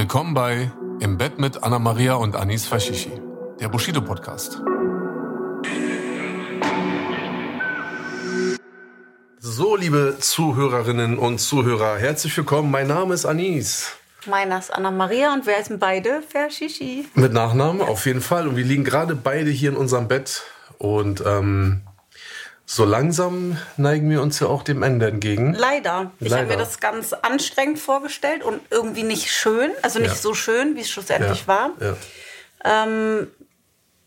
Willkommen bei Im Bett mit Anna Maria und Anis Fashishi, der Bushido Podcast. So, liebe Zuhörerinnen und Zuhörer, herzlich willkommen. Mein Name ist Anis. Meiner ist Anna Maria und wir heißen beide Verschishi. Mit Nachnamen, auf jeden Fall. Und wir liegen gerade beide hier in unserem Bett. Und ähm, so langsam neigen wir uns ja auch dem Ende entgegen. Leider. Ich habe mir das ganz anstrengend vorgestellt und irgendwie nicht schön. Also nicht Ja. so schön, wie es schlussendlich ja, war. Ja. Ähm,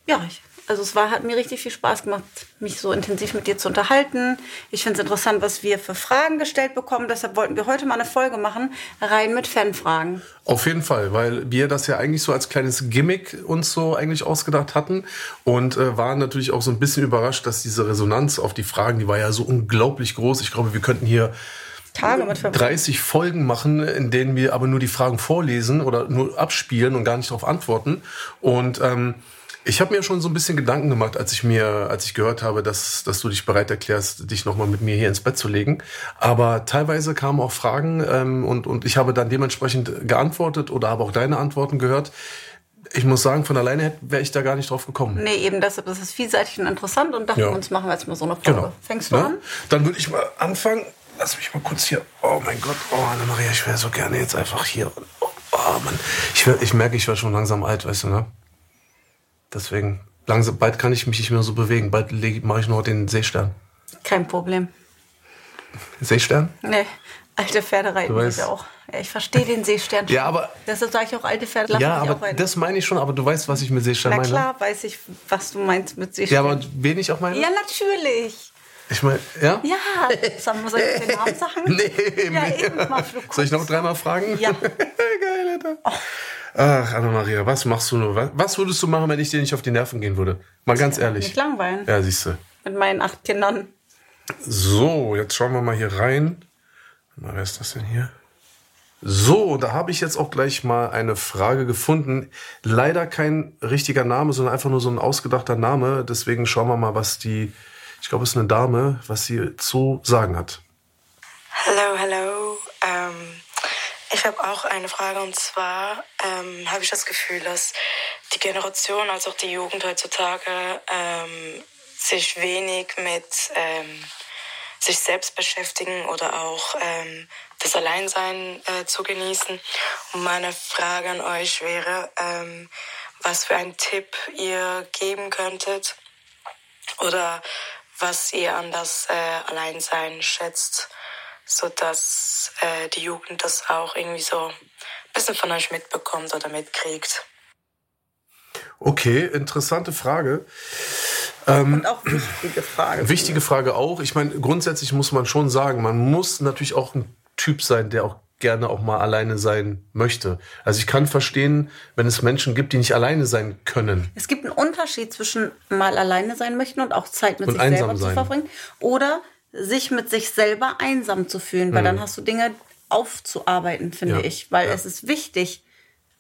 ja, ich, also es war, hat mir richtig viel Spaß gemacht, mich so intensiv mit dir zu unterhalten. Ich finde es interessant, was wir für Fragen gestellt bekommen. Deshalb wollten wir heute mal eine Folge machen, rein mit Fanfragen. Auf jeden Fall, weil wir das ja eigentlich so als kleines Gimmick uns so eigentlich ausgedacht hatten und äh, waren natürlich auch so ein bisschen überrascht, dass diese Resonanz auf die Fragen, die war ja so unglaublich groß. Ich glaube, wir könnten hier Tage mit verbringen. 30 Folgen machen, in denen wir aber nur die Fragen vorlesen oder nur abspielen und gar nicht darauf antworten. Und ähm, ich habe mir schon so ein bisschen Gedanken gemacht, als ich mir, als ich gehört habe, dass, dass du dich bereit erklärst, dich nochmal mit mir hier ins Bett zu legen. Aber teilweise kamen auch Fragen ähm, und, und ich habe dann dementsprechend geantwortet oder habe auch deine Antworten gehört. Ich muss sagen, von alleine wäre ich da gar nicht drauf gekommen. Nee, eben deshalb ist es vielseitig und interessant und dachten Ja. wir uns, machen wir jetzt mal so eine Folge. Genau. Fängst du Ne? an? Dann würde ich mal anfangen. Lass mich mal kurz hier. Oh mein Gott, oh Anna-Maria, ich wäre so gerne jetzt einfach hier. Oh, oh Mann, ich, wär, ich merke, ich werde schon langsam alt, weißt du, ne? Deswegen, langsam, bald kann ich mich nicht mehr so bewegen. Bald mache ich nur den Seestern. Kein Problem. Seestern? Nee, alte Pferde reiten ich auch. Ja, ich verstehe den Seestern schon. Ja, aber- Deshalb sage ich auch, alte Pferde ja, aber das meine ich schon, aber du weißt, was ich mit Seestern Na meine. klar weiß ich, was du meinst mit Ja, Seestern. aber wen ich auch meine? Ja, natürlich. Ich meine, ja? Ja, soll ich den Namen sagen? Nee, Ja, eben, mal, Soll ich noch dreimal fragen? Ja. Geil, Alter. Ach, Anna-Maria, was machst du nur? Was- würdest du machen, wenn ich dir nicht auf die Nerven gehen würde? Mal ganz ehrlich. Nicht langweilen. Ja, siehst du. Mit meinen acht Kindern. So, jetzt schauen wir mal hier rein. Na, wer ist das denn hier? So, da habe ich jetzt auch gleich mal eine Frage gefunden. Leider kein richtiger Name, sondern einfach nur so ein ausgedachter Name. Deswegen schauen wir mal, was die, ich glaube, es ist eine Dame, was sie zu sagen hat. Hallo, hallo. Ich habe auch eine Frage und zwar ähm, habe ich das Gefühl, dass die Generation als auch die Jugend heutzutage ähm, sich wenig mit ähm, sich selbst beschäftigen oder auch ähm, das Alleinsein äh, zu genießen. Und meine Frage an euch wäre, ähm, was für einen Tipp ihr geben könntet oder was ihr an das äh, Alleinsein schätzt, so dass äh, die Jugend das auch irgendwie so ein bisschen von euch mitbekommt oder mitkriegt. Okay, interessante Frage. Ähm, Und auch wichtige Frage. Wichtige Frage auch. Ich meine, grundsätzlich muss man schon sagen, man muss natürlich auch ein Typ sein, der auch gerne auch mal alleine sein möchte. Also ich kann verstehen, wenn es Menschen gibt, die nicht alleine sein können. Es gibt einen Unterschied zwischen mal alleine sein möchten und auch Zeit mit Und sich selber zu sein. verbringen oder sich mit sich selber einsam zu fühlen, weil dann hast du Dinge aufzuarbeiten, finde Mhm. Ja, ich, weil ja. es ist wichtig,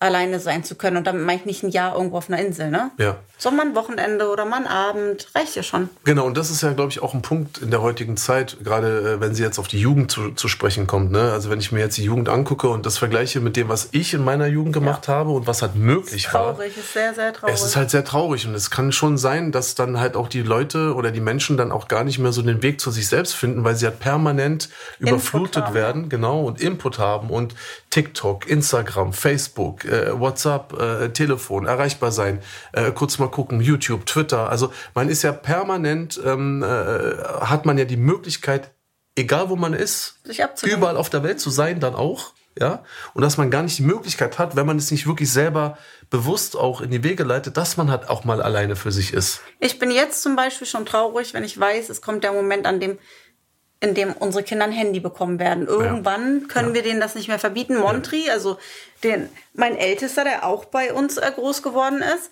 alleine sein zu können. Und damit meine ich nicht ein Jahr irgendwo auf einer Insel, ne? Ja. Sondern ein Wochenende oder mal ein Abend, reicht ja schon. Genau, und das ist ja, glaube ich, auch ein Punkt in der heutigen Zeit, gerade äh, wenn sie jetzt auf die Jugend zu, zu sprechen kommt. Ne? Also wenn ich mir jetzt die Jugend angucke und das vergleiche mit dem, was ich in meiner Jugend gemacht habe und was halt möglich war. Traurig, ist sehr, sehr traurig. Es ist halt sehr traurig und es kann schon sein, dass dann halt auch die Leute oder die Menschen dann auch gar nicht mehr so den Weg zu sich selbst finden, weil sie halt permanent überflutet haben. werden, genau, und Input haben und TikTok, Instagram, Facebook, äh, WhatsApp, äh, Telefon, erreichbar sein, äh, kurz mal gucken, YouTube, Twitter. Also man ist ja permanent, ähm, äh, hat man ja die Möglichkeit, egal wo man ist, Sich überall auf der Welt zu sein, dann auch. Ja, und dass man gar nicht die Möglichkeit hat, wenn man es nicht wirklich selber bewusst auch in die Wege leitet, dass man halt auch mal alleine für sich ist. Ich bin jetzt zum Beispiel schon traurig, wenn ich weiß, es kommt der Moment, an dem in dem unsere Kinder ein Handy bekommen werden. Irgendwann können Ja. wir denen das nicht mehr verbieten. Montri, also den, mein Ältester, der auch bei uns äh, groß geworden ist,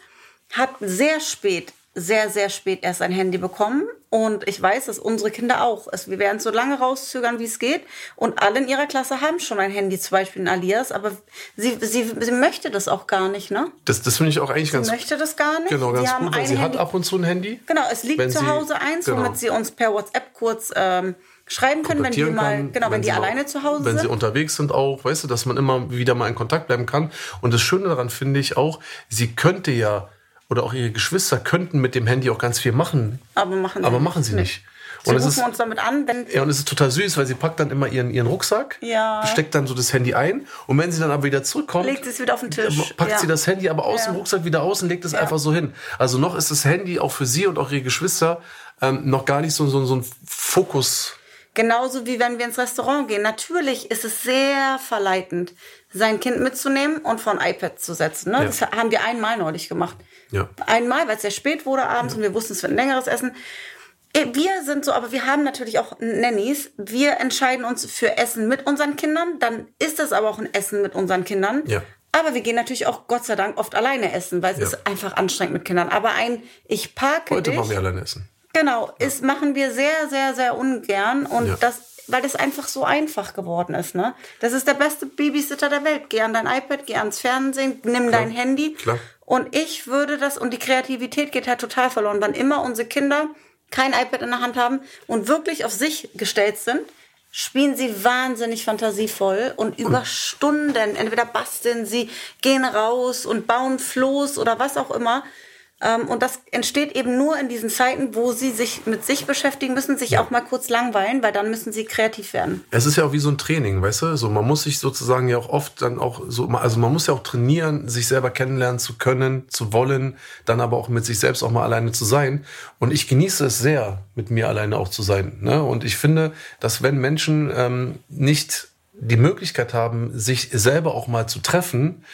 hat sehr spät, sehr, sehr spät erst ein Handy bekommen. Und ich weiß, dass unsere Kinder auch. Es, wir werden so lange rauszögern, wie es geht. Und alle in ihrer Klasse haben schon ein Handy, zum Beispiel in Alias. Aber sie, sie, sie möchte das auch gar nicht, ne? Das, das finde ich auch eigentlich ganz, Sie möchte das gar nicht. genau, ganz sie haben gut, weil ein sie hat Handy- ab und zu ein Handy. Genau, es liegt Wenn zu sie- Hause eins, genau. womit sie uns per WhatsApp kurz ähm, schreiben können, wenn die mal, kann, genau, wenn, die sie mal- alleine zu Hause Wenn sie sind. unterwegs sind auch, weißt du, dass man immer wieder mal in Kontakt bleiben kann. Und das Schöne daran finde ich auch, sie könnte ja, oder auch ihre Geschwister könnten mit dem Handy auch ganz viel machen. Aber machen sie Aber nicht. machen sie nicht. Sie Und rufen ist, uns damit an, wenn ja, und es ist total süß, weil sie packt dann immer ihren, ihren Rucksack, Ja. steckt dann so das Handy ein und wenn sie dann aber wieder zurückkommt, legt es wieder auf den Tisch. packt ja. sie das Handy aber aus Ja. dem Rucksack wieder aus und legt es einfach so hin. Also noch ist das Handy auch für sie und auch ihre Geschwister ähm, noch gar nicht so, so, so ein Fokus. Genauso wie wenn wir ins Restaurant gehen. Natürlich ist es sehr verleitend, sein Kind mitzunehmen und vor ein iPad zu setzen. Ne? Ja. Das haben wir einmal neulich gemacht. Ja. Einmal, weil es sehr spät wurde abends und wir wussten, es wird ein längeres Essen. Eh, Wir sind so, aber wir haben natürlich auch Nannies. Wir entscheiden uns für Essen mit unseren Kindern. Dann ist es aber auch ein Essen mit unseren Kindern. Ja. Aber wir gehen natürlich auch Gott sei Dank oft alleine essen, weil es Ja. ist einfach anstrengend mit Kindern. Aber ein Ich parke Heute dich. machen wir alleine essen. Genau, ist, machen wir sehr, sehr, sehr ungern. Und Ja. das, weil das einfach so einfach geworden ist, ne? Das ist der beste Babysitter der Welt. Geh an dein iPad, geh ans Fernsehen, nimm dein Handy. Klar. Und ich würde das, und die Kreativität geht halt total verloren, wann immer unsere Kinder kein iPad in der Hand haben und wirklich auf sich gestellt sind, spielen sie wahnsinnig fantasievoll und über Stunden, entweder basteln sie, gehen raus und bauen Floß oder was auch immer. Ähm, Und das entsteht eben nur in diesen Zeiten, wo sie sich mit sich beschäftigen müssen, sich auch mal kurz langweilen, weil dann müssen sie kreativ werden. Es ist ja auch wie so ein Training, weißt du? So, man muss sich sozusagen ja auch oft dann auch so, also man muss ja auch trainieren, sich selber kennenlernen zu können, zu wollen, dann aber auch mit sich selbst auch mal alleine zu sein. Und ich genieße es sehr, mit mir alleine auch zu sein. Ne? Und ich finde, dass wenn Menschen ähm, nicht die Möglichkeit haben, sich selber auch mal zu treffen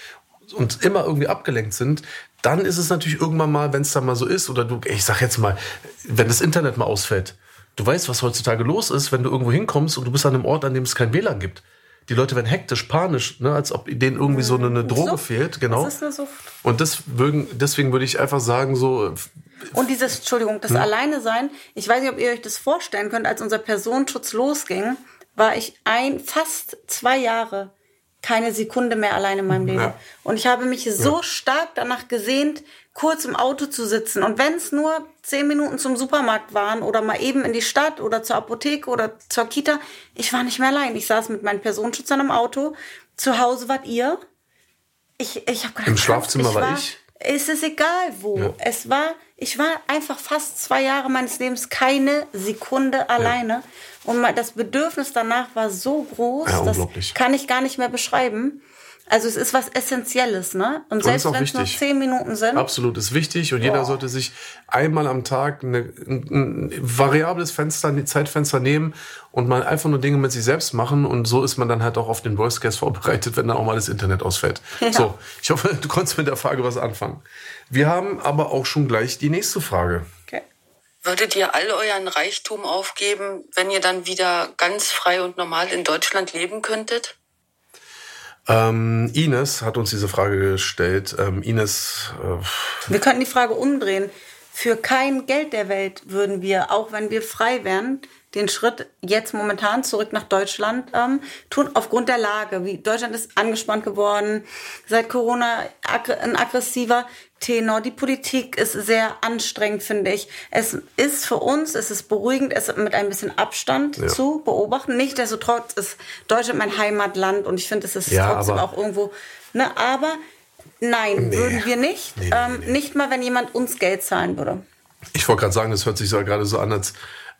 und immer irgendwie abgelenkt sind, dann ist es natürlich irgendwann mal, wenn es dann mal so ist, oder du, ich sag jetzt mal, wenn das Internet mal ausfällt, du weißt, was heutzutage los ist, wenn du irgendwo hinkommst und du bist an einem Ort, an dem es kein WLAN gibt. Die Leute werden hektisch, panisch, ne, als ob denen irgendwie so eine, eine Droge Sucht. fehlt, genau. Das ist eine Sucht. Und deswegen, deswegen würde ich einfach sagen, so, Und dieses, Entschuldigung, das Alleine sein, ich weiß nicht, ob ihr euch das vorstellen könnt, als unser Personenschutz losging, war ich ein, fast zwei Jahre keine Sekunde mehr allein in meinem Leben. Ja. Und ich habe mich so stark danach gesehnt, kurz im Auto zu sitzen. Und wenn es nur zehn Minuten zum Supermarkt waren oder mal eben in die Stadt oder zur Apotheke oder zur Kita, ich war nicht mehr allein. Ich saß mit meinen Personenschützern im Auto. Zu Hause wart ihr. Ich, ich hab gedacht, Im Schlafzimmer ich war ich. Es ist egal wo. Ja. Es war, ich war einfach fast zwei Jahre meines Lebens keine Sekunde alleine. Und das Bedürfnis danach war so groß, Ja, das kann ich gar nicht mehr beschreiben. Also es ist was Essentielles, ne? Und selbst wenn es nur zehn Minuten sind. Absolut, ist wichtig und jeder Boah. sollte sich einmal am Tag eine, ein, ein variables Fenster, ein Zeitfenster nehmen und mal einfach nur Dinge mit sich selbst machen und so ist man dann halt auch auf den Worst Case vorbereitet, wenn dann auch mal das Internet ausfällt. Ja. So, ich hoffe, du konntest mit der Frage was anfangen. Wir haben aber auch schon gleich die nächste Frage. Würdet ihr all euren Reichtum aufgeben, wenn ihr dann wieder ganz frei und normal in Deutschland leben könntet? Ähm, Ines hat uns diese Frage gestellt. Ähm, Ines, äh, Wir könnten die Frage umdrehen. Für kein Geld der Welt würden wir, auch wenn wir frei wären, den Schritt jetzt momentan zurück nach Deutschland ähm, tun, aufgrund der Lage. Wie Deutschland ist angespannt geworden, seit Corona ein aggressiver Tenor. Die Politik ist sehr anstrengend, finde ich. Es ist für uns, es ist beruhigend, es mit ein bisschen Abstand Ja. zu beobachten. Nichtsdestotrotz ist Deutschland mein Heimatland und ich finde, es ist Ja, trotzdem auch irgendwo, ne, aber nein, Nee. würden wir nicht. Nee, nee, ähm. Nicht mal, wenn jemand uns Geld zahlen würde. ich wollte gerade sagen, das hört sich so gerade so an, als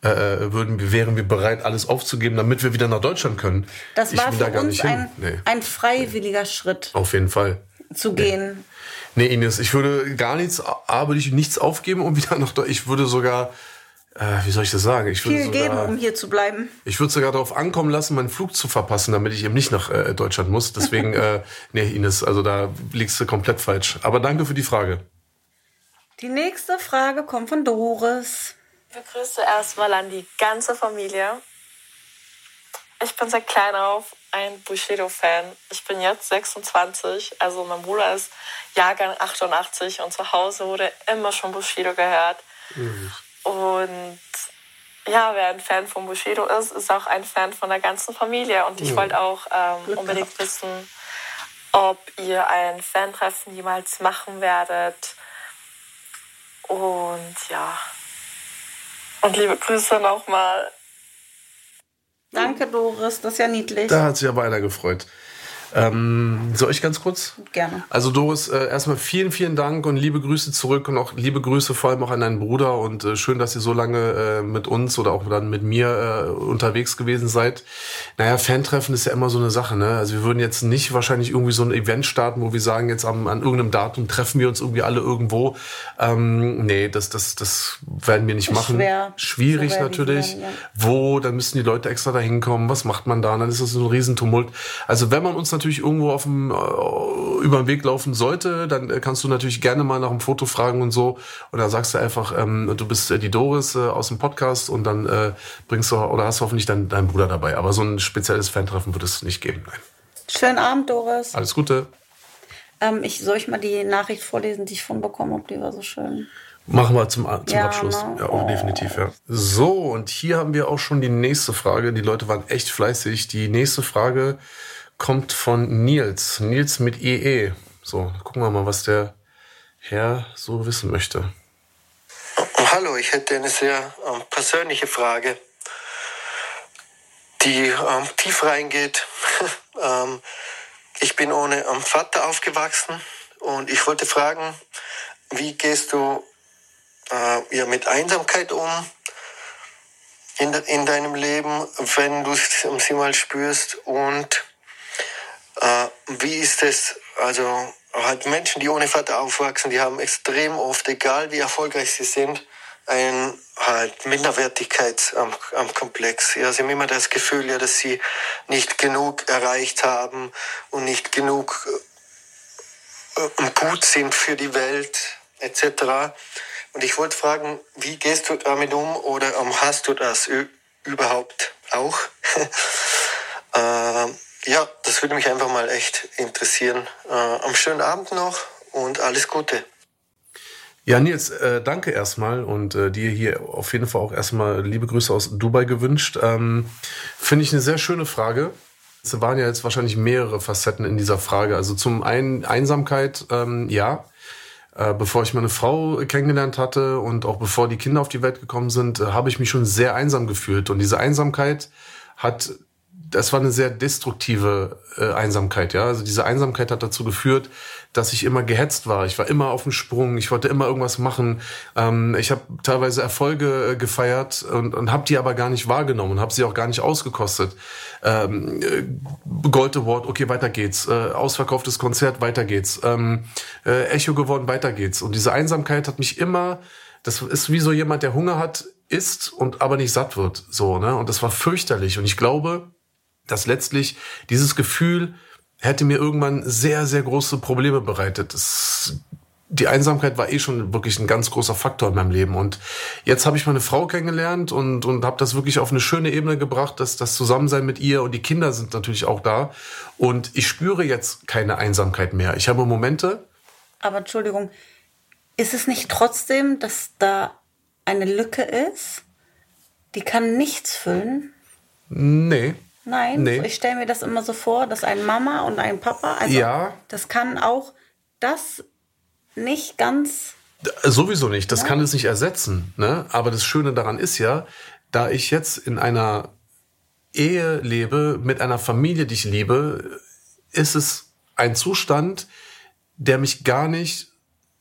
äh, würden wir, wären wir bereit, alles aufzugeben, damit wir wieder nach Deutschland können. Das Ich war für da uns ein, ein freiwilliger Schritt Auf jeden Fall. zu gehen. Nee, Ines, ich würde gar nichts, A, würde ich nichts aufgeben, um wieder nach Deutschland. Ich würde sogar, äh, wie soll ich das sagen? Ich würde Viel geben, sogar, um hier zu bleiben. ich würde sogar darauf ankommen lassen, meinen Flug zu verpassen, damit ich eben nicht nach äh, Deutschland muss. Deswegen, äh, nee, Ines, also da liegst du komplett falsch. Aber danke für die Frage. Die nächste Frage kommt von Doris. Grüße erstmal an die ganze Familie. ich bin seit klein auf ein Bushido-Fan. Ich bin jetzt 26, also mein Bruder ist Jahrgang 88 und zu Hause wurde immer schon Bushido gehört. Mhm. Und ja, wer ein Fan von Bushido ist, ist auch ein Fan von der ganzen Familie. Und ich mhm. wollte auch ähm, unbedingt wissen, ob ihr ein Fan-Treffen jemals machen werdet. Und ja. Und liebe Grüße nochmal. Danke, Doris. Das ist ja niedlich. Da hat sich aber einer gefreut. Ähm, soll ich ganz kurz? Gerne. Also Doris, äh, erstmal vielen, vielen Dank und liebe Grüße zurück und auch liebe Grüße vor allem auch an deinen Bruder und äh, schön, dass ihr so lange äh, mit uns oder auch dann mit mir äh, unterwegs gewesen seid. Naja, Fantreffen ist ja immer so eine Sache, ne? Also wir würden jetzt nicht wahrscheinlich irgendwie so ein Event starten, wo wir sagen, jetzt am, an irgendeinem Datum treffen wir uns irgendwie alle irgendwo. Ähm, nee, das, das, das werden wir nicht machen. Schwer. Schwierig so natürlich. Werden, ja. Wo, dann müssen die Leute extra da hinkommen, was macht man da? Dann ist das so ein Riesentumult. Also wenn man uns natürlich irgendwo auf dem, äh, über den Weg laufen sollte, dann äh, kannst du natürlich gerne mal nach einem Foto fragen und so. Und dann sagst du einfach, ähm, du bist äh, die Doris äh, aus dem Podcast und dann äh, bringst du oder hast hoffentlich dann deinen Bruder dabei. Aber so ein spezielles Fantreffen wird es nicht geben. Nein. Schönen Abend, Doris. Alles Gute. Ähm, ich soll ich mal die Nachricht vorlesen, die ich von bekommen habe. Die war so schön. Machen wir zum, zum ja, Abschluss. Ne? Ja, oh. definitiv, ja. So, und hier haben wir auch schon die nächste Frage. Die Leute waren echt fleißig. Die nächste Frage kommt von Nils. Nils mit EE. So, gucken wir mal, was der Herr so wissen möchte. Hallo, ich hätte eine sehr ähm, persönliche Frage, die ähm, tief reingeht. ähm, ich bin ohne ähm, Vater aufgewachsen und ich wollte fragen, wie gehst du äh, ja, mit Einsamkeit um in, in deinem Leben, wenn du sie mal spürst und äh, wie ist es, also halt Menschen, die ohne Vater aufwachsen, die haben extrem oft, egal wie erfolgreich sie sind, ein halt Minderwertigkeitskomplex. Ja, sie haben immer das Gefühl, ja, dass sie nicht genug erreicht haben und nicht genug äh, gut sind für die Welt etc. Und ich wollte fragen, wie gehst du damit um oder hast du das überhaupt auch? äh, ja, das würde mich einfach mal echt interessieren. Äh, am schönen Abend noch und alles Gute. Ja, Nils, äh, danke erstmal und äh, dir hier auf jeden Fall auch erstmal liebe Grüße aus Dubai gewünscht. Ähm, Finde ich eine sehr schöne Frage. Es waren ja jetzt wahrscheinlich mehrere Facetten in dieser Frage. Also zum einen Einsamkeit, ähm, ja. Äh, bevor ich meine Frau kennengelernt hatte und auch bevor die Kinder auf die Welt gekommen sind, äh, habe ich mich schon sehr einsam gefühlt. Und diese Einsamkeit hat das war eine sehr destruktive äh, Einsamkeit, ja. Also diese Einsamkeit hat dazu geführt, dass ich immer gehetzt war. Ich war immer auf dem Sprung, ich wollte immer irgendwas machen. Ähm, ich habe teilweise Erfolge äh, gefeiert und, und habe die aber gar nicht wahrgenommen und habe sie auch gar nicht ausgekostet. Ähm, äh, Gold Award, okay, weiter geht's. Äh, ausverkauftes Konzert, weiter geht's. Ähm, äh, Echo gewonnen, weiter geht's. Und diese Einsamkeit hat mich immer, das ist wie so jemand, der Hunger hat, isst und aber nicht satt wird. So, ne? Und das war fürchterlich. Und ich glaube, dass letztlich dieses Gefühl hätte mir irgendwann sehr, sehr große Probleme bereitet. Das, die Einsamkeit war eh schon wirklich ein ganz großer Faktor in meinem Leben. Und jetzt habe ich meine Frau kennengelernt und, und habe das wirklich auf eine schöne Ebene gebracht, dass das Zusammensein mit ihr und die Kinder sind natürlich auch da. Und ich spüre jetzt keine Einsamkeit mehr. Ich habe Momente. Aber Entschuldigung, ist es nicht trotzdem, dass da eine Lücke ist? Die kann nichts füllen? Nee. Nein, nee. ich stelle mir das immer so vor, dass ein Mama und ein Papa, also ja. das kann auch das nicht ganz. Sowieso nicht, das ja. kann es nicht ersetzen. Ne? Aber das Schöne daran ist ja, da ich jetzt in einer Ehe lebe, mit einer Familie, die ich liebe, ist es ein Zustand, der mich gar nicht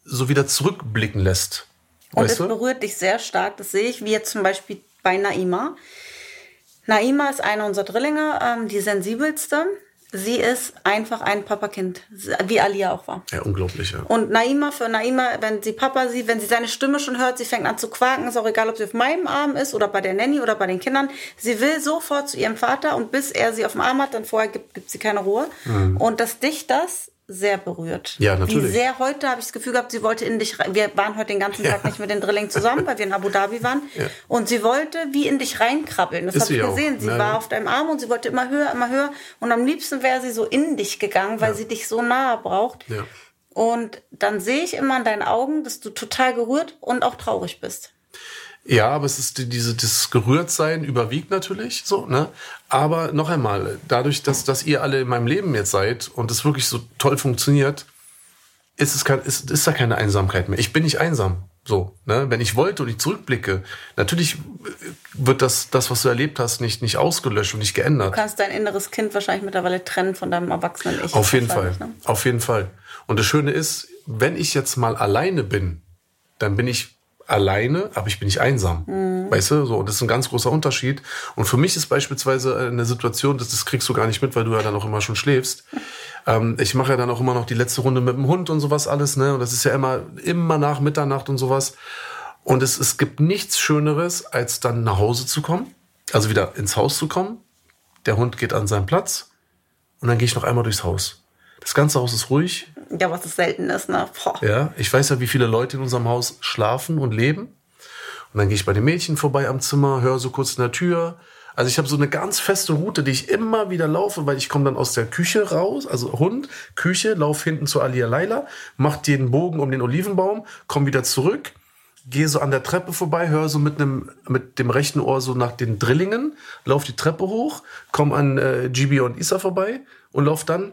so wieder zurückblicken lässt. Und es berührt dich sehr stark. Das sehe ich, wie jetzt zum Beispiel bei Naima. Naima ist eine unserer Drillinge, ähm, die sensibelste. Sie ist einfach ein Papakind, wie Alia auch war. Ja, unglaublich, ja. Und Naima, für Naima, wenn sie Papa sieht, wenn sie seine Stimme schon hört, sie fängt an zu quaken, ist auch egal, ob sie auf meinem Arm ist oder bei der Nanny oder bei den Kindern. Sie will sofort zu ihrem Vater und bis er sie auf dem Arm hat, dann vorher gibt, gibt sie keine Ruhe. Mhm. Und dass dich das sehr berührt. Ja, natürlich. Wie sehr heute habe ich das Gefühl gehabt, sie wollte in dich rein. Wir waren heute den ganzen Tag nicht mit den Drillingen zusammen, weil wir in Abu Dhabi waren. Ja. Und sie wollte wie in dich reinkrabbeln. Das habe ich sie auch. gesehen. Sie Ja, war ja. auf deinem Arm und sie wollte immer höher, immer höher. Und am liebsten wäre sie so in dich gegangen, weil sie dich so nahe braucht. Ja. Und dann sehe ich immer in deinen Augen, dass du total gerührt und auch traurig bist. Ja, aber es ist die- diese, das Gerührtsein überwiegt natürlich so, ne? Aber noch einmal, dadurch, dass, dass ihr alle in meinem Leben jetzt seid und es wirklich so toll funktioniert, ist es kein, ist, ist da keine Einsamkeit mehr. Ich bin nicht einsam. So, ne? Wenn ich wollte und ich zurückblicke, natürlich äh, wird das, das, was du erlebt hast, nicht, nicht ausgelöscht und nicht geändert. Du kannst dein inneres Kind wahrscheinlich mittlerweile trennen von deinem erwachsenen Ich. Auf jeden Fall. Ne? Auf jeden Fall. Und das Schöne ist, wenn ich jetzt mal alleine bin, dann bin ich alleine, aber ich bin nicht einsam. Weißt du, so, und das ist ein ganz großer Unterschied. Und für mich ist beispielsweise eine Situation, das, das kriegst du gar nicht mit, weil du ja dann auch immer schon schläfst. Ähm, ich mache ja dann auch immer noch die letzte Runde mit dem Hund und sowas alles, ne? Und das ist ja immer, immer nach Mitternacht und sowas. Und es, es gibt nichts Schöneres, als dann nach Hause zu kommen, also wieder ins Haus zu kommen. Der Hund geht an seinen Platz und dann gehe ich noch einmal durchs Haus. Das ganze Haus ist ruhig. Ja, was es selten ist, ne? Boah. Ja, ich weiß ja, wie viele Leute in unserem Haus schlafen und leben. Und dann gehe ich bei den Mädchen vorbei am Zimmer, höre so kurz in der Tür. Also ich habe so eine ganz feste Route, die ich immer wieder laufe, weil ich komme dann aus der Küche raus, also Hund, Küche, lauf hinten zu Alia Laila, mach den Bogen um den Olivenbaum, komm wieder zurück, gehe so an der Treppe vorbei, höre so mit einem mit dem rechten Ohr so nach den Drillingen, lauf die Treppe hoch, komm an äh, Gibi und Isa vorbei und lauf dann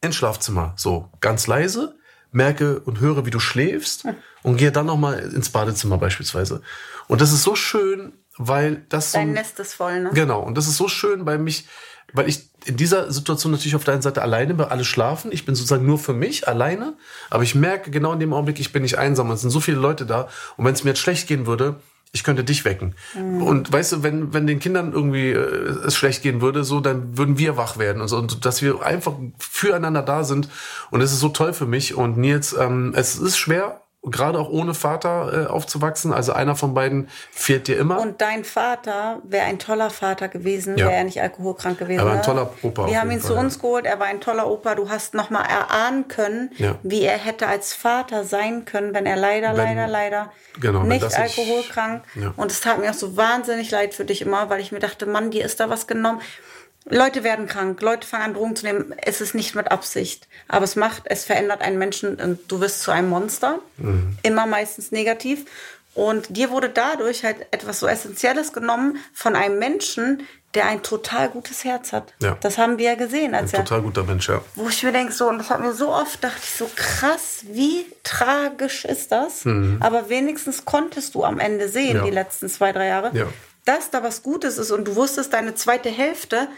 ins Schlafzimmer, so ganz leise, merke und höre, wie du schläfst und gehe dann noch mal ins Badezimmer beispielsweise. Und das ist so schön, weil das so Dein Nest ist voll, ne? Genau, und das ist so schön, weil mich, weil ich in dieser Situation natürlich auf der einen Seite alleine bin, alle schlafen. Ich bin sozusagen nur für mich alleine, aber ich merke genau in dem Augenblick, ich bin nicht einsam. und Es sind so viele Leute da. Und wenn es mir jetzt schlecht gehen würde, ich könnte dich wecken. Und weißt du, wenn, wenn den Kindern irgendwie äh, es schlecht gehen würde, so, dann würden wir wach werden und so. Und dass wir einfach füreinander da sind. Und es ist so toll für mich. Und Nils, ähm, es ist schwer, gerade auch ohne Vater äh, aufzuwachsen. Also einer von beiden fehlt dir immer. Und dein Vater wäre ein toller Vater gewesen, Ja. wäre er nicht alkoholkrank gewesen. Er war ein ne? toller Opa Wir haben ihn zu Fall, ja. uns geholt, er war ein toller Opa. Du hast noch mal erahnen können, Ja. wie er hätte als Vater sein können, wenn er leider, Wenn- leider, leider Genau, nicht alkoholkrank. Ja. Und es tat mir auch so wahnsinnig leid für dich immer, weil ich mir dachte, Mann, dir ist da was genommen. Leute werden krank, Leute fangen an Drogen zu nehmen. Es ist nicht mit Absicht, aber es macht, es verändert einen Menschen und du wirst zu einem Monster. Mhm. Immer meistens negativ. Und dir wurde dadurch halt etwas so Essentielles genommen von einem Menschen, der ein total gutes Herz hat. Ja. Das haben wir ja gesehen, als Ein er total guter Mensch, ja. wo ich mir denke, so, und das hat mir so oft, dachte ich so, krass, wie tragisch ist das? Aber wenigstens konntest du am Ende sehen, Mhm. Ja. die letzten zwei, drei Jahre, Ja. dass da was Gutes ist und du wusstest, deine zweite Hälfte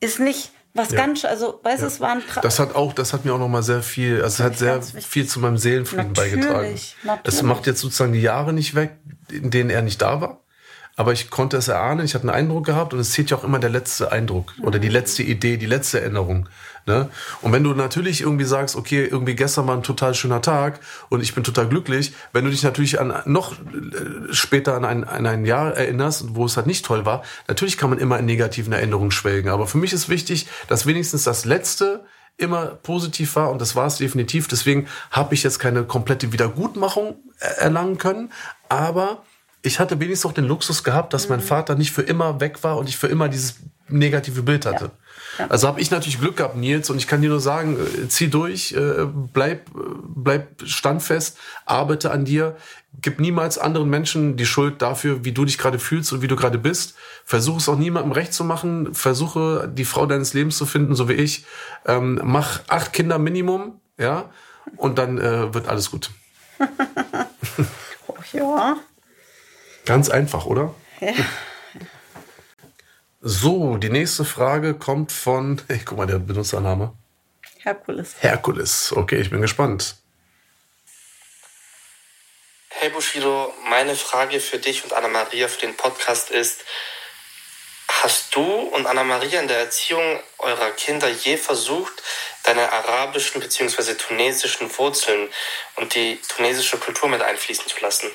ist nicht was Ja. ganz, also, weißt du, es war ein Tra Das hat auch, das hat mir auch noch mal sehr viel, also es hat sehr viel zu meinem Seelenfrieden Natürlich, beigetragen. natürlich. Das macht jetzt sozusagen die Jahre nicht weg, in denen er nicht da war. Aber ich konnte es erahnen, ich hatte einen Eindruck gehabt und es zählt ja auch immer der letzte Eindruck oder Mhm. die letzte Idee, die letzte Erinnerung. Ne? Und wenn du natürlich irgendwie sagst, okay, irgendwie gestern war ein total schöner Tag und ich bin total glücklich, wenn du dich natürlich an noch äh, später an ein, an ein Jahr erinnerst, wo es halt nicht toll war, natürlich kann man immer in negativen Erinnerungen schwelgen. Aber für mich ist wichtig, dass wenigstens das letzte immer positiv war und das war es definitiv. Deswegen habe ich jetzt keine komplette Wiedergutmachung äh, erlangen können, aber ich hatte wenigstens auch den Luxus gehabt, dass mein Vater nicht für immer weg war und ich für immer dieses negative Bild hatte. Also habe ich natürlich Glück gehabt, Nils, und ich kann dir nur sagen, äh, zieh durch, äh, bleib, äh, bleib standfest, arbeite an dir, gib niemals anderen Menschen die Schuld dafür, wie du dich gerade fühlst und wie du gerade bist. Versuch es auch niemandem recht zu machen, versuche die Frau deines Lebens zu finden, so wie ich. Ähm, mach acht Kinder Minimum, ja, und dann äh, wird alles gut. Oh, ja. Ganz einfach, oder? Ja. So, die nächste Frage kommt von, hey, guck mal, der Benutzername. Herkules. Herkules. Okay, ich bin gespannt. Hey Bushido, meine Frage für dich und Anna-Maria für den Podcast ist, hast du und Anna-Maria in der Erziehung eurer Kinder je versucht, deine arabischen bzw. tunesischen Wurzeln und die tunesische Kultur mit einfließen zu lassen?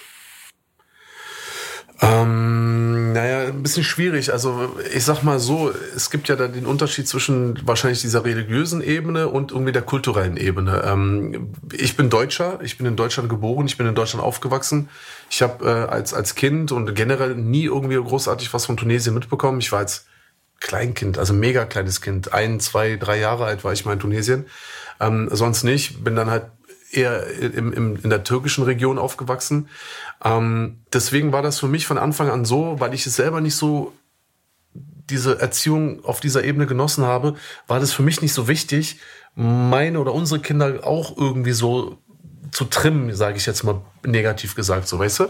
Ähm, naja, ein bisschen schwierig. Also ich sag mal so, es gibt ja da den Unterschied zwischen wahrscheinlich dieser religiösen Ebene und irgendwie der kulturellen Ebene. Ähm, ich bin Deutscher, ich bin in Deutschland geboren, ich bin in Deutschland aufgewachsen. Ich habe äh, als, als Kind und generell nie irgendwie großartig was von Tunesien mitbekommen. Ich war als Kleinkind, also mega kleines Kind, ein, zwei, drei Jahre alt war ich mal in Tunesien. Ähm, sonst nicht, bin dann halt eher im, im, in der türkischen Region aufgewachsen. Ähm, deswegen war das für mich von Anfang an so, weil ich es selber nicht so diese Erziehung auf dieser Ebene genossen habe, war das für mich nicht so wichtig, meine oder unsere Kinder auch irgendwie so zu trimmen, sage ich jetzt mal negativ gesagt, so weißt du.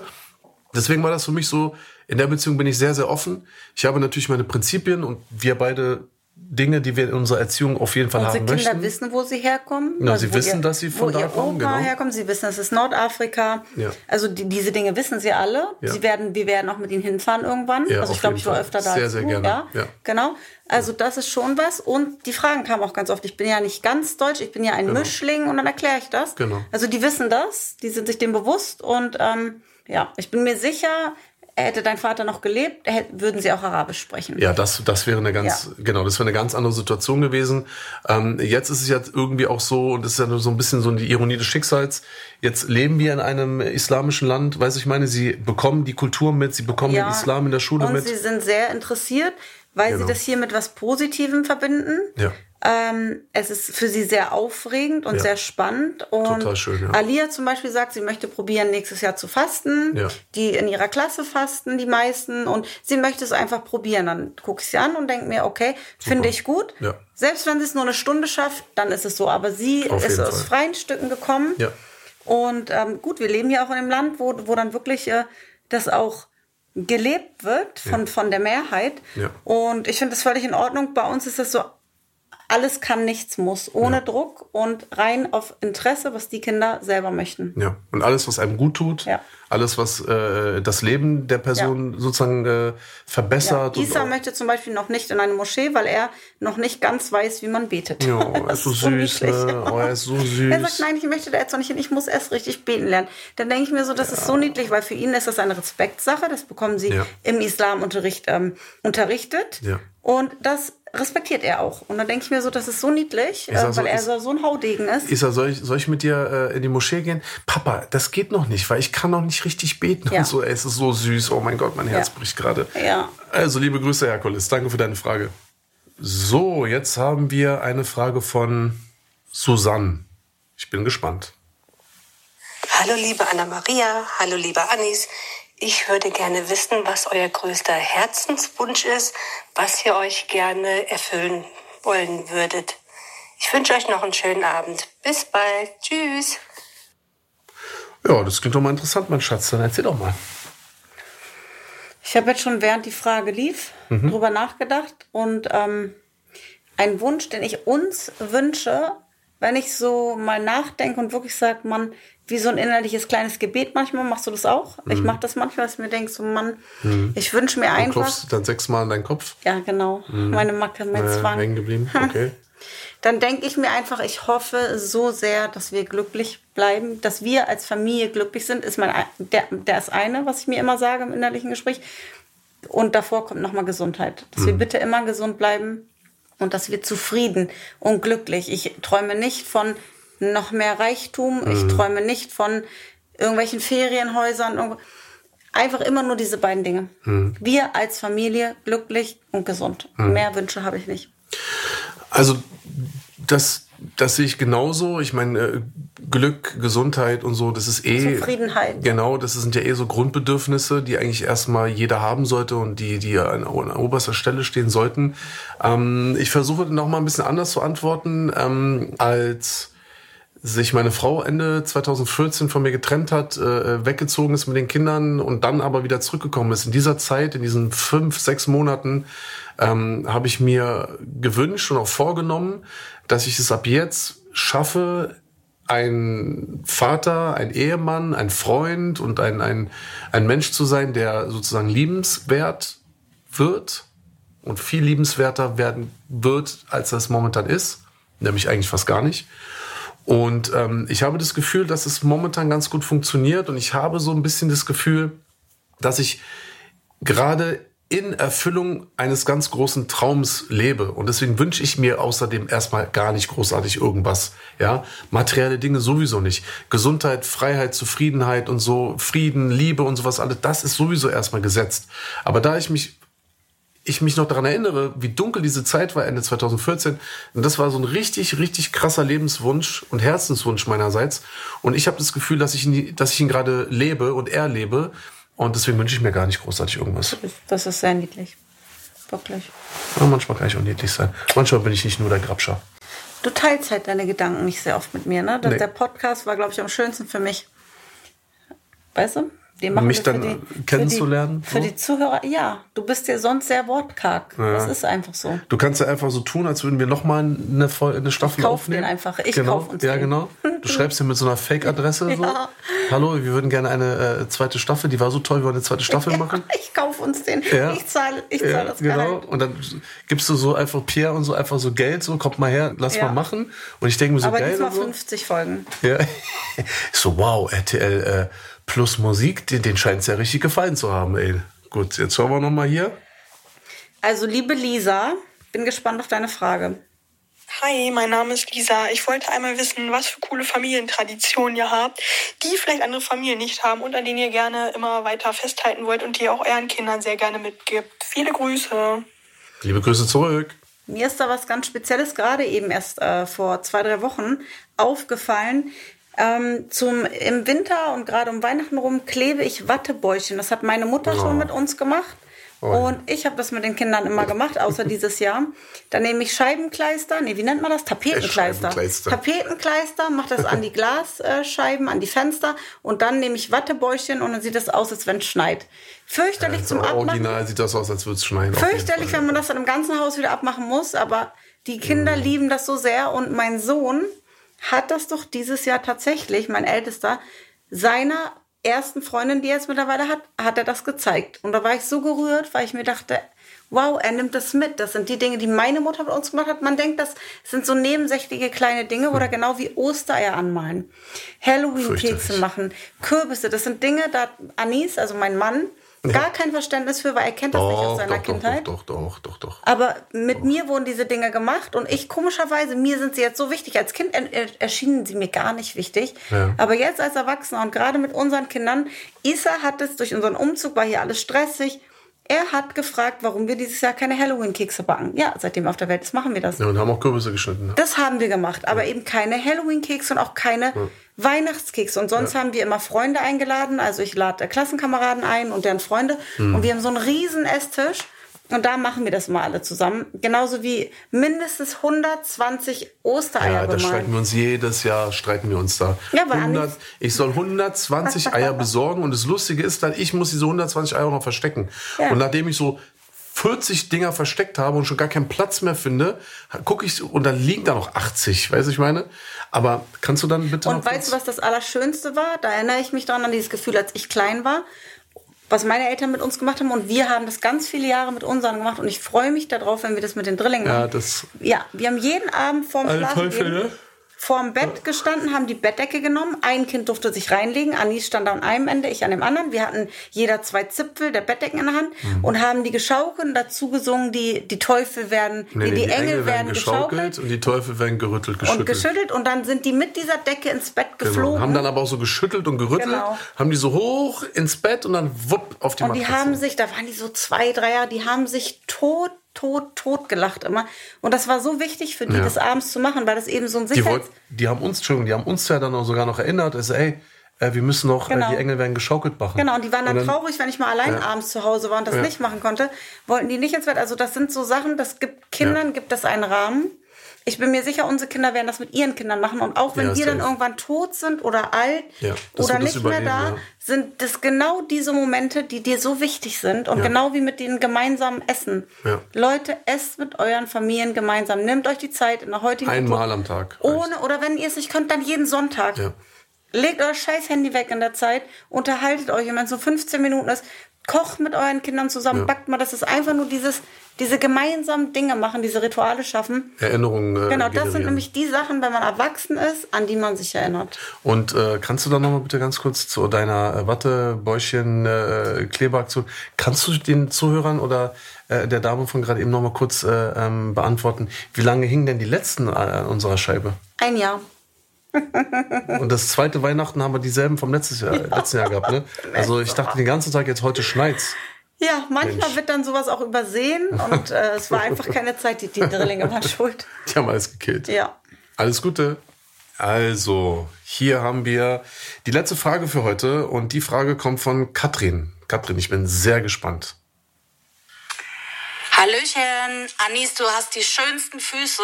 Deswegen war das für mich so, in der Beziehung bin ich sehr, sehr offen. Ich habe natürlich meine Prinzipien und wir beide Dinge, die wir in unserer Erziehung auf jeden Fall Unsere haben Kinder möchten. wissen, wo sie herkommen. Ja, Also sie wissen, ihr, dass sie von da kommen, genau. herkommt. Sie wissen, es ist Nordafrika. Ja. Also die, diese Dinge wissen sie alle. Ja. Sie werden, wir werden auch mit ihnen hinfahren irgendwann. Ja, also ich glaube, ich war öfter da Sehr, sehr gerne. Ja, Ja. genau. Also das ist schon was. Und die Fragen kamen auch ganz oft. Ich bin ja nicht ganz deutsch, ich bin ja ein Mischling und dann erkläre ich das. Genau. Also die wissen das, die sind sich dem bewusst und ähm, ja, ich bin mir sicher, hätte dein Vater noch gelebt, würden sie auch Arabisch sprechen. Ja, das, das wäre eine ganz, genau, das wäre eine ganz andere Situation gewesen. Ähm, jetzt ist es jetzt irgendwie auch so, und das ist ja nur so ein bisschen so die Ironie des Schicksals. Jetzt leben wir in einem islamischen Land, weiß ich meine, sie bekommen die Kultur mit, sie bekommen den Islam in der Schule und mit. sie sind sehr interessiert, weil Genau. sie das hier mit was Positivem verbinden. Ja. Ähm, es ist für sie sehr aufregend und Ja. sehr spannend. Und Total schön, ja. Alia zum Beispiel sagt, sie möchte probieren, nächstes Jahr zu fasten. Ja. Die in ihrer Klasse fasten, die meisten. Und sie möchte es einfach probieren. Dann gucke ich sie an und denke mir, okay, finde ich gut. Ja. Selbst wenn sie es nur eine Stunde schafft, dann ist es so. Aber sie Auf ist aus Fall. freien Stücken gekommen. Ja. Und ähm, gut, wir leben ja auch in einem Land, wo, wo dann wirklich äh, das auch gelebt wird von, von der Mehrheit. Ja. Und ich finde das völlig in Ordnung. Bei uns ist es so, alles kann, nichts muss, ohne Druck und rein auf Interesse, was die Kinder selber möchten. Ja, und alles, was einem gut tut, Ja. alles, was äh, das Leben der Person sozusagen äh, Ja. verbessert. und Isa möchte zum Beispiel noch nicht in eine Moschee, weil er noch nicht ganz weiß, wie man betet. Ja, er ist so süß, ne? Oh, er ist so süß. Er sagt, nein, ich möchte da jetzt noch nicht hin, ich muss erst richtig beten lernen. Dann denke ich mir so, das ist so niedlich, weil für ihn ist das eine Respektsache, das bekommen sie Ja. im Islamunterricht ähm, unterrichtet. Ja. Und das respektiert er auch. Und dann denke ich mir so, das ist so niedlich, äh, so, weil er ist- so, so ein Haudegen ist. Isa, soll ich, soll ich mit dir äh, in die Moschee gehen? Papa, das geht noch nicht, weil ich kann noch nicht richtig beten Ja. und so. Ey, es ist so süß. Oh mein Gott, mein Herz Ja. bricht gerade. Ja. Also, liebe Grüße, Herkules. Danke für deine Frage. So, jetzt haben wir eine Frage von Susanne. Ich bin gespannt. Hallo liebe Anna-Maria, hallo liebe Anis. Ich würde gerne wissen, was euer größter Herzenswunsch ist, was ihr euch gerne erfüllen wollen würdet. Ich wünsche euch noch einen schönen Abend. Bis bald. Tschüss. Ja, das klingt doch mal interessant, mein Schatz. Dann erzähl doch mal. Ich habe jetzt schon während die Frage lief Mhm. drüber nachgedacht und ähm, ein Wunsch, den ich uns wünsche, wenn ich so mal nachdenke und wirklich sage, Mann, wie so ein innerliches kleines Gebet manchmal, machst du das auch? Ich mache das manchmal, dass ich mir denke, so Mann, ich wünsche mir Du einfach, klopfst dann sechsmal an deinen Kopf. ja genau, meine Macke, mein Äh, Zwang. hängen geblieben. Okay. Dann denke ich mir einfach, ich hoffe so sehr, dass wir glücklich bleiben, dass wir als Familie glücklich sind, ist mein, der, der ist eine, was ich mir immer sage im innerlichen Gespräch. Und davor kommt nochmal Gesundheit. Dass wir bitte immer gesund bleiben und dass wir zufrieden und glücklich. Ich träume nicht von noch mehr Reichtum. Ich träume nicht von irgendwelchen Ferienhäusern. Einfach immer nur diese beiden Dinge. Wir als Familie glücklich und gesund. Mehr Wünsche habe ich nicht. Also das, das sehe ich genauso. Ich meine, äh, Glück, Gesundheit und so, das ist eh. Zufriedenheit. Genau, das sind ja eh so Grundbedürfnisse, die eigentlich erstmal jeder haben sollte und die, die an, an oberster Stelle stehen sollten. Ähm, ich versuche noch mal ein bisschen anders zu antworten, ähm, als sich meine Frau Ende 2014 von mir getrennt hat, äh, weggezogen ist mit den Kindern und dann aber wieder zurückgekommen ist. In dieser Zeit, in diesen fünf, sechs Monaten, ähm, habe ich mir gewünscht und auch vorgenommen, dass ich es ab jetzt schaffe, ein Vater, ein Ehemann, ein Freund und ein, ein, ein Mensch zu sein, der sozusagen liebenswert wird und viel liebenswerter werden wird, als das momentan ist. Nämlich eigentlich fast gar nicht. Und ähm, ich habe das Gefühl, dass es momentan ganz gut funktioniert und ich habe so ein bisschen das Gefühl, dass ich gerade in Erfüllung eines ganz großen Traums lebe. Und deswegen wünsche ich mir außerdem erstmal gar nicht großartig irgendwas. Ja, materielle Dinge sowieso nicht. Gesundheit, Freiheit, Zufriedenheit und so, Frieden, Liebe und sowas alles, das ist sowieso erstmal gesetzt. Aber da ich mich ich mich noch daran erinnere, wie dunkel diese Zeit war Ende 2014. Und das war so ein richtig, richtig krasser Lebenswunsch und Herzenswunsch meinerseits. Und ich habe das Gefühl, dass ich ihn, dass ich ihn gerade lebe und erlebe. Und deswegen wünsche ich mir gar nicht großartig irgendwas. Das ist sehr niedlich. Wirklich. Aber manchmal kann ich auch niedlich sein. Manchmal bin ich nicht nur der Grabscher. Du teilst halt deine Gedanken nicht sehr oft mit mir, ne? Nee. Der Podcast war, glaube ich, am schönsten für mich. Weißt du? Mich dann die- kennenzulernen, Für die, für so? die Zuhörer, ja. Du bist ja sonst sehr wortkarg. Ja. Das ist einfach so. Du kannst ja einfach so tun, als würden wir noch mal eine, eine Staffel Ich kauf aufnehmen. den einfach. Ich genau. kauf uns Ja, den. genau. Du schreibst dir mit so einer Fake-Adresse so. Ja. Hallo, wir würden gerne eine äh, zweite Staffel. Die war so toll, wir wollen eine zweite Staffel machen. Ich kauf uns den. Ja. Ich zahle ich zahl Ja, das genau. Gehalt. Und dann gibst du so einfach Pierre und so einfach so Geld, so kommt mal her, lass Ja. mal machen. Und ich denke mir so Aber geil. diesmal und so. 50 Folgen. Ja. So, wow, RTL äh, plus Musik, den, den scheint es ja richtig gefallen zu haben, ey. Gut, jetzt schauen wir noch mal hier. Also, liebe Lisa, bin gespannt auf deine Frage. Hi, mein Name ist Lisa. Ich wollte einmal wissen, was für coole Familientraditionen ihr habt, die vielleicht andere Familien nicht haben und an denen ihr gerne immer weiter festhalten wollt und die ihr auch euren Kindern sehr gerne mitgibt. Viele Grüße. Liebe Grüße zurück. Mir ist da was ganz Spezielles gerade eben erst äh, vor zwei, drei Wochen aufgefallen. Ähm, zum, Im Winter und gerade um Weihnachten rum klebe ich Wattebäuchchen. Das hat meine Mutter Oh. schon mit uns gemacht. Und ich habe das mit den Kindern immer gemacht, außer dieses Jahr. Dann nehme ich Scheibenkleister, nee, wie nennt man das? Tapetenkleister. Tapetenkleister, mache das an die Glasscheiben, an die Fenster und dann nehme ich Wattebäuchchen und dann sieht das aus, als wenn es schneit. Fürchterlich zum Abmachen. Original sieht das aus, als würde es schneien. Fürchterlich, wenn man das dann im ganzen Haus wieder abmachen muss, aber die Kinder Mhm. lieben das so sehr und mein Sohn hat das doch dieses Jahr tatsächlich, mein Ältester, seiner ersten Freundin, die er jetzt mittlerweile hat, hat er das gezeigt. Und da war ich so gerührt, weil ich mir dachte, wow, er nimmt das mit. Das sind die Dinge, die meine Mutter mit uns gemacht hat. Man denkt, das sind so nebensächliche kleine Dinge oder genau wie Ostereier anmalen. Halloween-Kekse machen, Kürbisse, das sind Dinge, da Anis, also mein Mann, gar kein Verständnis für, weil er kennt das nicht aus Doch, seiner doch, Kindheit. doch, doch, doch, doch, doch. Aber mit mir wurden diese Dinge gemacht und ich komischerweise, mir sind sie jetzt so wichtig. Als Kind er, er, erschienen sie mir gar nicht wichtig. Ja. Aber jetzt als Erwachsener und gerade mit unseren Kindern, Isa hat es durch unseren Umzug, war hier alles stressig. Er hat gefragt, warum wir dieses Jahr keine Halloween-Kekse backen. Ja, seitdem auf der Welt ist, machen wir das. Ja, und haben auch Kürbisse geschnitten. Ne? Das haben wir gemacht, aber eben keine Halloween-Kekse und auch keine Weihnachtskekse. Und sonst haben wir immer Freunde eingeladen. Also ich lade Klassenkameraden ein und deren Freunde. Hm. Und wir haben so einen riesen Esstisch. Und da machen wir das mal alle zusammen. Genauso wie mindestens 120 Ostereier Ja, da streiten wir uns jedes Jahr, streiten wir uns da. Ja, aber 100, Anis- ich soll 120 Eier besorgen und das Lustige ist dann, ich muss diese 120 Eier noch verstecken. Ja. Und nachdem ich so 40 Dinger versteckt habe und schon gar keinen Platz mehr finde, gucke ich und dann liegen da noch 80, weißt du, ich meine? Aber kannst du dann bitte Und weißt du, was das Allerschönste war? Da erinnere ich mich dran an dieses Gefühl, als ich klein war, was meine Eltern mit uns gemacht haben. Und wir haben das ganz viele Jahre mit unseren gemacht. Und ich freue mich darauf, wenn wir das mit den Drillingen Ja, machen. das Ja, wir haben jeden Abend vorm Schlafen ne? Vorm Bett gestanden, haben die Bettdecke genommen. Ein Kind durfte sich reinlegen. Anis stand an einem Ende, ich an dem anderen. Wir hatten jeder zwei Zipfel der Bettdecken in der Hand Mhm. und haben die geschaukelt und dazu gesungen, die, die Teufel werden, Nee, nee, nee, die, Engel, werden geschaukelt. und die Teufel werden gerüttelt, geschüttelt. Und geschüttelt und dann sind die mit dieser Decke ins Bett Genau. geflogen. Haben dann aber auch so geschüttelt und gerüttelt, Genau. haben die so hoch ins Bett und dann wupp auf die Und die Matratze. haben sich, da waren die so zwei, drei Jahre, die haben sich tot, tot, tot gelacht immer. Und das war so wichtig für die, Ja. das abends zu machen, weil das eben so ein die, Sicherheits... wollt, die haben uns, Entschuldigung, die haben uns ja dann auch sogar noch erinnert, also ey, äh, wir müssen noch, Genau. äh, die Engel werden geschaukelt machen. Genau, und die waren dann, Und traurig, wenn ich mal allein Ja. abends zu Hause war und das Ja. nicht machen konnte, wollten die nicht ins Bett. Also das sind so Sachen, das gibt Kindern, gibt das einen Rahmen. Ich bin mir sicher, unsere Kinder werden das mit ihren Kindern machen. Und auch wenn Ja, wir dann irgendwann tot sind oder alt Ja, oder nicht mehr da, ja. sind das genau diese Momente, die dir so wichtig sind. Und genau wie mit den gemeinsamen Essen. Leute, esst mit euren Familien gemeinsam. Nehmt euch die Zeit in der heutigen Einmal Kultur. am Tag. reicht. Ohne, oder wenn ihr es nicht könnt, dann jeden Sonntag. Legt euer scheiß Handy weg in der Zeit, unterhaltet euch, wenn es so 15 Minuten ist, kocht mit euren Kindern zusammen, backt mal. Das ist einfach nur dieses, diese gemeinsamen Dinge machen, diese Rituale schaffen. Erinnerungen. Äh, Genau, das sind nämlich die Sachen, wenn man erwachsen ist, an die man sich erinnert. Und äh, kannst du da nochmal bitte ganz kurz zu deiner äh, Wattebäuschen äh, kannst du den Zuhörern oder äh, der Dame von gerade eben nochmal kurz äh, ähm, beantworten, wie lange hingen denn die letzten an unserer Scheibe? Ein Jahr. Und das zweite Weihnachten haben wir dieselben vom letztes Jahr, letzten Jahr gehabt, ne? Also ich dachte den ganzen Tag jetzt heute schneit's. Ja, manchmal Mensch. wird dann sowas auch übersehen und äh, es war einfach keine Zeit, die, die Drillinge waren schuld. Die haben alles gekillt. Ja. Alles Gute. Also, hier haben wir die letzte Frage für heute und die Frage kommt von Katrin. Katrin, ich bin sehr gespannt. Hallöchen, Anis, du hast die schönsten Füße,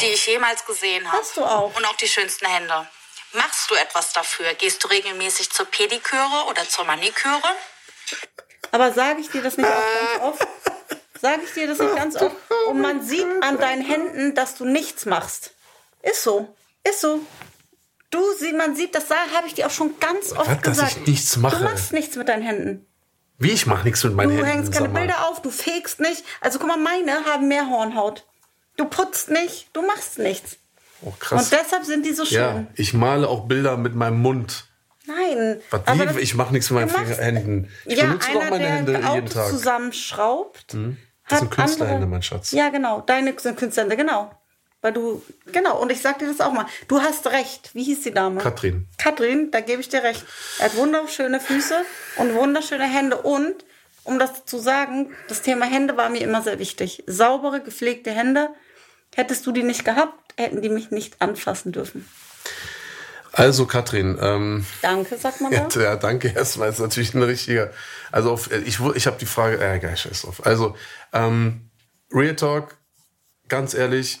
die ich jemals gesehen habe. Hast du auch. Und auch die schönsten Hände. Machst du etwas dafür? Gehst du regelmäßig zur Pediküre oder zur Maniküre? Aber sage ich dir das nicht auch ganz oft? Sage ich dir das nicht ganz oft? Und man sieht an deinen Händen, dass du nichts machst. Ist so. Ist so. Du, man sieht, das habe ich dir auch schon ganz oft Was, dass gesagt. ich nichts mache? Du machst nichts mit deinen Händen. Wie, ich mache nichts mit meinen Du Händen. hängst keine. Bilder auf, du fegst nicht. Also guck mal, meine haben mehr Hornhaut. Du putzt nicht, du machst nichts. Oh, krass. Und deshalb sind die so schön. ja, ich male auch Bilder mit meinem Mund. Nein. Das- ich mache nichts mit meinen machst- Händen. Ich ja, benutze doch einer, meine der Hände jeden Autos Tag. zusammenschraubt. Das sind Künstlerhände, andere- mein Schatz. Ja, genau. Deine sind Künstlerhände, genau. Weil du, genau. Und ich sag dir das auch mal. Du hast recht. Wie hieß die Dame? Katrin. Katrin, da gebe ich dir recht. Er hat wunderschöne Füße und wunderschöne Hände. Und, um das zu sagen, das Thema Hände war mir immer sehr wichtig. Saubere, gepflegte Hände. Hättest du die nicht gehabt, hätten die mich nicht anfassen dürfen. Also, Katrin, ähm, Danke, sagt man ja, da. ja, danke erstmal. Ist natürlich ein richtiger. Also, auf, ich, ich habe die Frage. Äh, geil, scheiß drauf. Also, ähm, Real Talk, ganz ehrlich,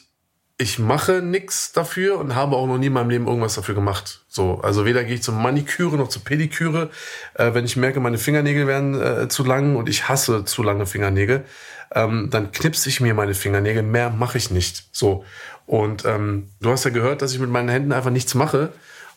ich mache nix dafür und habe auch noch nie in meinem Leben irgendwas dafür gemacht. So, also weder gehe ich zur Maniküre noch zur Pediküre. Äh, wenn ich merke, meine Fingernägel werden äh, zu lang und ich hasse zu lange Fingernägel, ähm, dann knipse ich mir meine Fingernägel. Mehr mache ich nicht. So. Und ähm, du hast ja gehört, dass ich mit meinen Händen einfach nichts mache.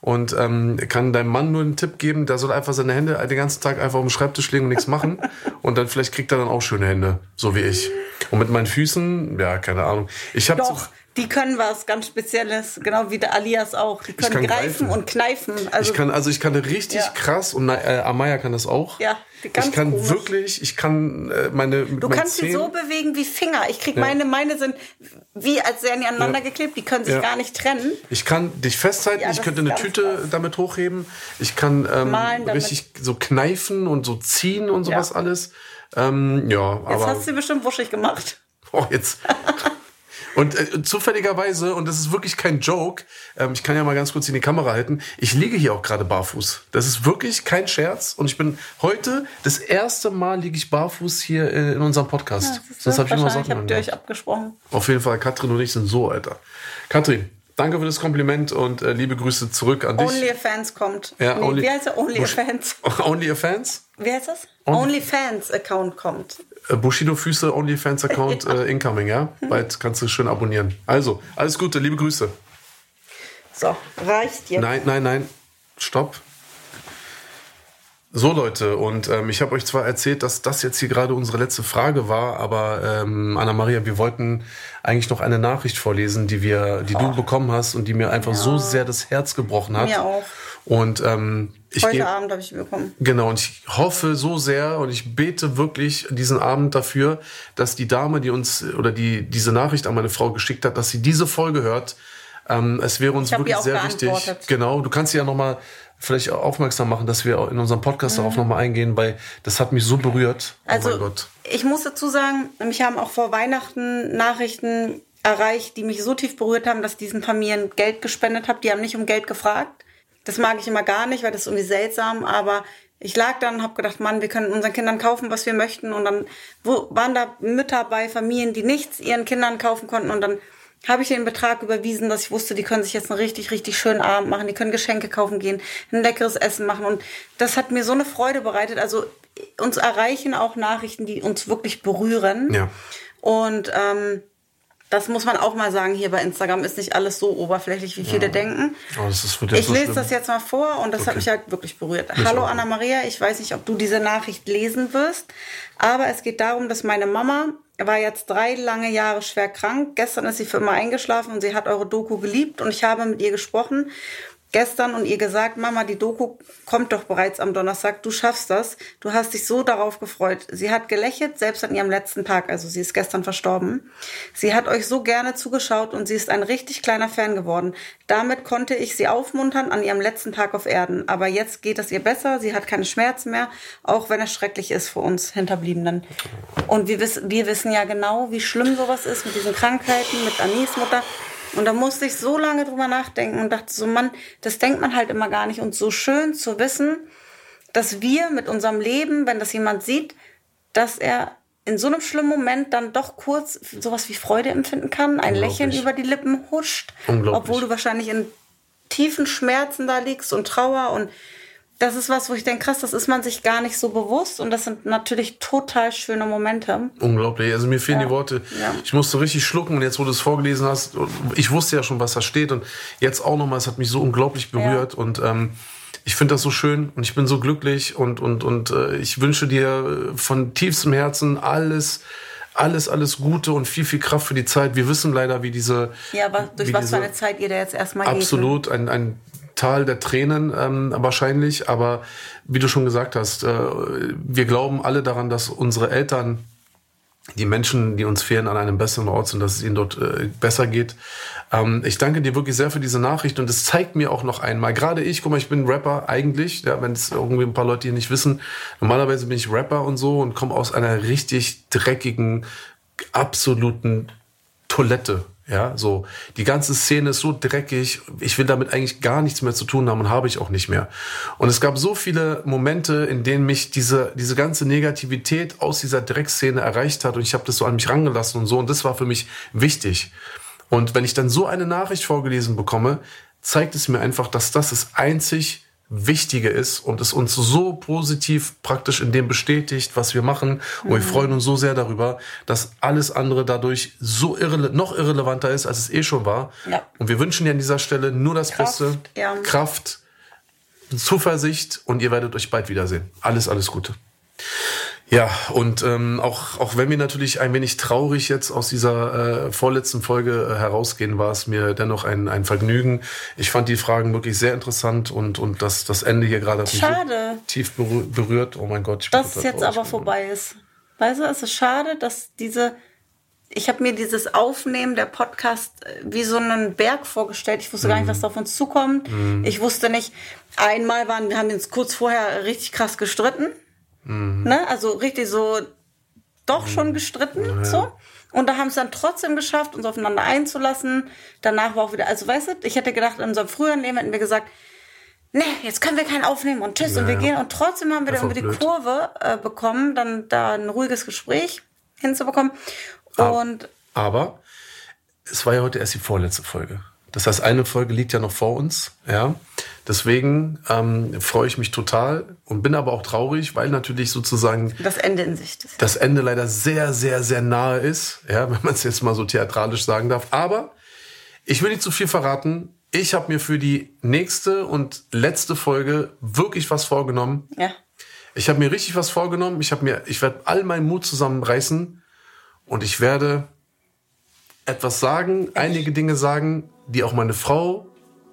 Und ähm, kann deinem Mann nur einen Tipp geben, der soll einfach seine Hände den ganzen Tag einfach auf dem Schreibtisch legen und nichts machen. Und dann vielleicht kriegt er dann auch schöne Hände, so wie ich. Und mit meinen Füßen, ja, keine Ahnung. Ich habe Doch, die können was ganz Spezielles, genau wie der Alias auch. Die können greifen greifen. und kneifen. Also, ich kann also ich kann richtig Ja. krass und äh, Amaya kann das auch. Ja, ganz ich kann komisch. wirklich, ich kann äh, meine Du kannst sie so bewegen wie Finger. Ich krieg Ja. meine, meine sind wie als wären die aneinander Ja. geklebt. Die können sich gar nicht trennen. Ich kann dich festhalten, ich könnte eine Tüte krass. damit hochheben. Ich kann ähm, richtig so kneifen und so ziehen und sowas alles. Ähm, ja, Jetzt aber hast du sie bestimmt wuschig gemacht. Oh, jetzt. Und äh, zufälligerweise, und das ist wirklich kein Joke, ähm, ich kann ja mal ganz kurz in die Kamera halten, ich liege hier auch gerade barfuß. Das ist wirklich kein Scherz. Und ich bin heute, das erste Mal liege ich barfuß hier äh, in unserem Podcast. Sonst hab ich immer Socken habt ihr euch abgesprochen. Auf jeden Fall, Katrin und ich sind so, Alter. Katrin, danke für das Kompliment und äh, liebe Grüße zurück an dich. OnlyFans kommt. Ja, nee, Only- wie heißt? OnlyFans. Only a Fans? Wie heißt das? Only- OnlyFans-Account kommt. Äh, Bushido Füße OnlyFans Account äh, incoming, ja? Bald kannst du schön abonnieren. Also, alles Gute, liebe Grüße. So, reicht jetzt. Nein, nein, nein. Stopp. So Leute, und ähm, ich habe euch zwar erzählt, dass das jetzt hier gerade unsere letzte Frage war, aber ähm, Anna-Maria, wir wollten eigentlich noch eine Nachricht vorlesen, die wir, die du bekommen hast und die mir einfach so sehr das Herz gebrochen hat. Mir auch. Und ähm, ich Heute Abend habe ich sie bekommen. Genau, und ich hoffe so sehr und ich bete wirklich diesen Abend dafür, dass die Dame, die uns oder die diese Nachricht an meine Frau geschickt hat, dass sie diese Folge hört. Ähm, es wäre uns wirklich sehr wichtig. Genau, du kannst sie ja nochmal vielleicht aufmerksam machen, dass wir in unserem Podcast darauf nochmal eingehen, weil das hat mich so berührt. oh Also, Gott. ich muss dazu sagen, mich haben auch vor Weihnachten Nachrichten erreicht, die mich so tief berührt haben, dass ich diesen Familien Geld gespendet habe. Die haben nicht um Geld gefragt. Das mag ich immer gar nicht, weil das ist irgendwie seltsam, aber ich lag dann und habe gedacht, Mann, wir können unseren Kindern kaufen, was wir möchten. Und dann wo, waren da Mütter bei Familien, die nichts ihren Kindern kaufen konnten. Und dann habe ich den Betrag überwiesen, dass ich wusste, die können sich jetzt einen richtig, richtig schönen Abend machen. Die können Geschenke kaufen gehen, ein leckeres Essen machen. Und das hat mir so eine Freude bereitet. Also uns erreichen auch Nachrichten, die uns wirklich berühren. Ja. Und ähm, das muss man auch mal sagen, hier bei Instagram ist nicht alles so oberflächlich, wie viele denken. Oh, Ich so lese schlimm. das jetzt mal vor und das hat Okay. mich halt wirklich berührt. Mich Hallo auch. Anna Maria, ich weiß nicht, ob du diese Nachricht lesen wirst, aber es geht darum, dass meine Mama war jetzt drei lange Jahre schwer krank. Gestern ist sie für immer eingeschlafen und sie hat eure Doku geliebt und ich habe mit ihr gesprochen gestern und ihr gesagt, Mama, die Doku kommt doch bereits am Donnerstag, du schaffst das. Du hast dich so darauf gefreut. Sie hat gelächelt, selbst an ihrem letzten Tag, also sie ist gestern verstorben. Sie hat euch so gerne zugeschaut und sie ist ein richtig kleiner Fan geworden. Damit konnte ich sie aufmuntern an ihrem letzten Tag auf Erden. Aber jetzt geht es ihr besser, sie hat keine Schmerzen mehr, auch wenn es schrecklich ist für uns Hinterbliebenen. Und wir, wissen, wir wissen ja genau, wie schlimm sowas ist mit diesen Krankheiten, mit Anis Mutter. Und da musste ich so lange drüber nachdenken und dachte so, Mann, das denkt man halt immer gar nicht. Und so schön zu wissen, dass wir mit unserem Leben, wenn das jemand sieht, dass er in so einem schlimmen Moment dann doch kurz sowas wie Freude empfinden kann, ein Lächeln über die Lippen huscht, obwohl du wahrscheinlich in tiefen Schmerzen da liegst und Trauer und das ist was, wo ich denke, krass, das ist man sich gar nicht so bewusst und das sind natürlich total schöne Momente. Unglaublich. Also mir fehlen ja. die Worte. Ja. Ich musste richtig schlucken und jetzt, wo du es vorgelesen hast, ich wusste ja schon, was da steht und jetzt auch nochmal, es hat mich so unglaublich berührt ja. und ähm, ich finde das so schön und ich bin so glücklich und und und äh, ich wünsche dir von tiefstem Herzen alles alles, alles Gute und viel, viel Kraft für die Zeit. Wir wissen leider, wie diese. Ja, aber durch was für eine Zeit ihr da jetzt erstmal Absolut, geht, ne? ein, ein Tal der Tränen ähm, wahrscheinlich. Aber wie du schon gesagt hast, äh, wir glauben alle daran, dass unsere Eltern, die Menschen, die uns fehlen, an einem besseren Ort sind, dass es ihnen dort äh, besser geht. Ähm, ich danke dir wirklich sehr für diese Nachricht und es zeigt mir auch noch einmal, gerade ich, guck mal, ich bin Rapper eigentlich, ja, wenn es irgendwie ein paar Leute hier nicht wissen, normalerweise bin ich Rapper und so und komme aus einer richtig dreckigen, absoluten Toilette ja, so. Die ganze Szene ist so dreckig. Ich will damit eigentlich gar nichts mehr zu tun haben und habe ich auch nicht mehr. Und es gab so viele Momente, in denen mich diese, diese ganze Negativität aus dieser Dreckszene erreicht hat und ich habe das so an mich rangelassen und so. Und das war für mich wichtig. Und wenn ich dann so eine Nachricht vorgelesen bekomme, zeigt es mir einfach, dass das das einzig Wichtige ist und es uns so positiv praktisch in dem bestätigt, was wir machen. Und wir mhm. freuen uns so sehr darüber, dass alles andere dadurch so irrele noch irrelevanter ist, als es eh schon war. Ja. Und wir wünschen dir an dieser Stelle nur das Kraft, Beste, ja. Kraft, Zuversicht und ihr werdet euch bald wiedersehen. Alles, alles Gute. Ja, und ähm, auch, auch wenn wir natürlich ein wenig traurig jetzt aus dieser äh, vorletzten Folge äh, herausgehen, war es mir dennoch ein, ein Vergnügen. Ich fand die Fragen wirklich sehr interessant und, und das, das Ende hier gerade schade. So tief berührt. Oh mein Gott. Ich dass es jetzt aber vorbei ist. Weißt du, es ist schade, dass diese ich habe mir dieses Aufnehmen der Podcast äh, wie so einen Berg vorgestellt. Ich wusste gar nicht, was da auf uns zukommt. Mm. Ich wusste nicht, einmal waren, wir haben uns kurz vorher richtig krass gestritten. Mhm. Ne? Also richtig so doch schon gestritten. Ja. So. Und da haben es dann trotzdem geschafft, uns aufeinander einzulassen. Danach war auch wieder, also weißt du, ich hätte gedacht, in unserem früheren Leben hätten wir gesagt, nee, jetzt können wir keinen aufnehmen und tschüss. Ja, und wir gehen. Und trotzdem haben wir dann irgendwie die Kurve äh, bekommen, dann da ein ruhiges Gespräch hinzubekommen. Und aber es war ja heute erst die vorletzte Folge. Das heißt, eine Folge liegt ja noch vor uns, ja. Deswegen ähm, freue ich mich total und bin aber auch traurig, weil natürlich sozusagen das Ende in Sicht ist. Das Ende leider sehr, sehr, sehr nahe ist, ja, wenn man es jetzt mal so theatralisch sagen darf. Aber ich will nicht zu viel verraten. Ich habe mir für die nächste und letzte Folge wirklich was vorgenommen. Ja. Ich habe mir richtig was vorgenommen. Ich habe mir, ich werde all meinen Mut zusammenreißen und ich werde etwas sagen, einige Dinge sagen, die auch meine Frau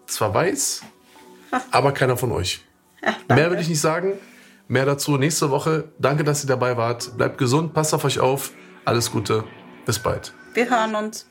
zwar weiß, aber keiner von euch. Ja, Mehr will ich nicht sagen. Mehr dazu nächste Woche. Danke, dass ihr dabei wart. Bleibt gesund, passt auf euch auf. Alles Gute. Bis bald. Wir hören uns.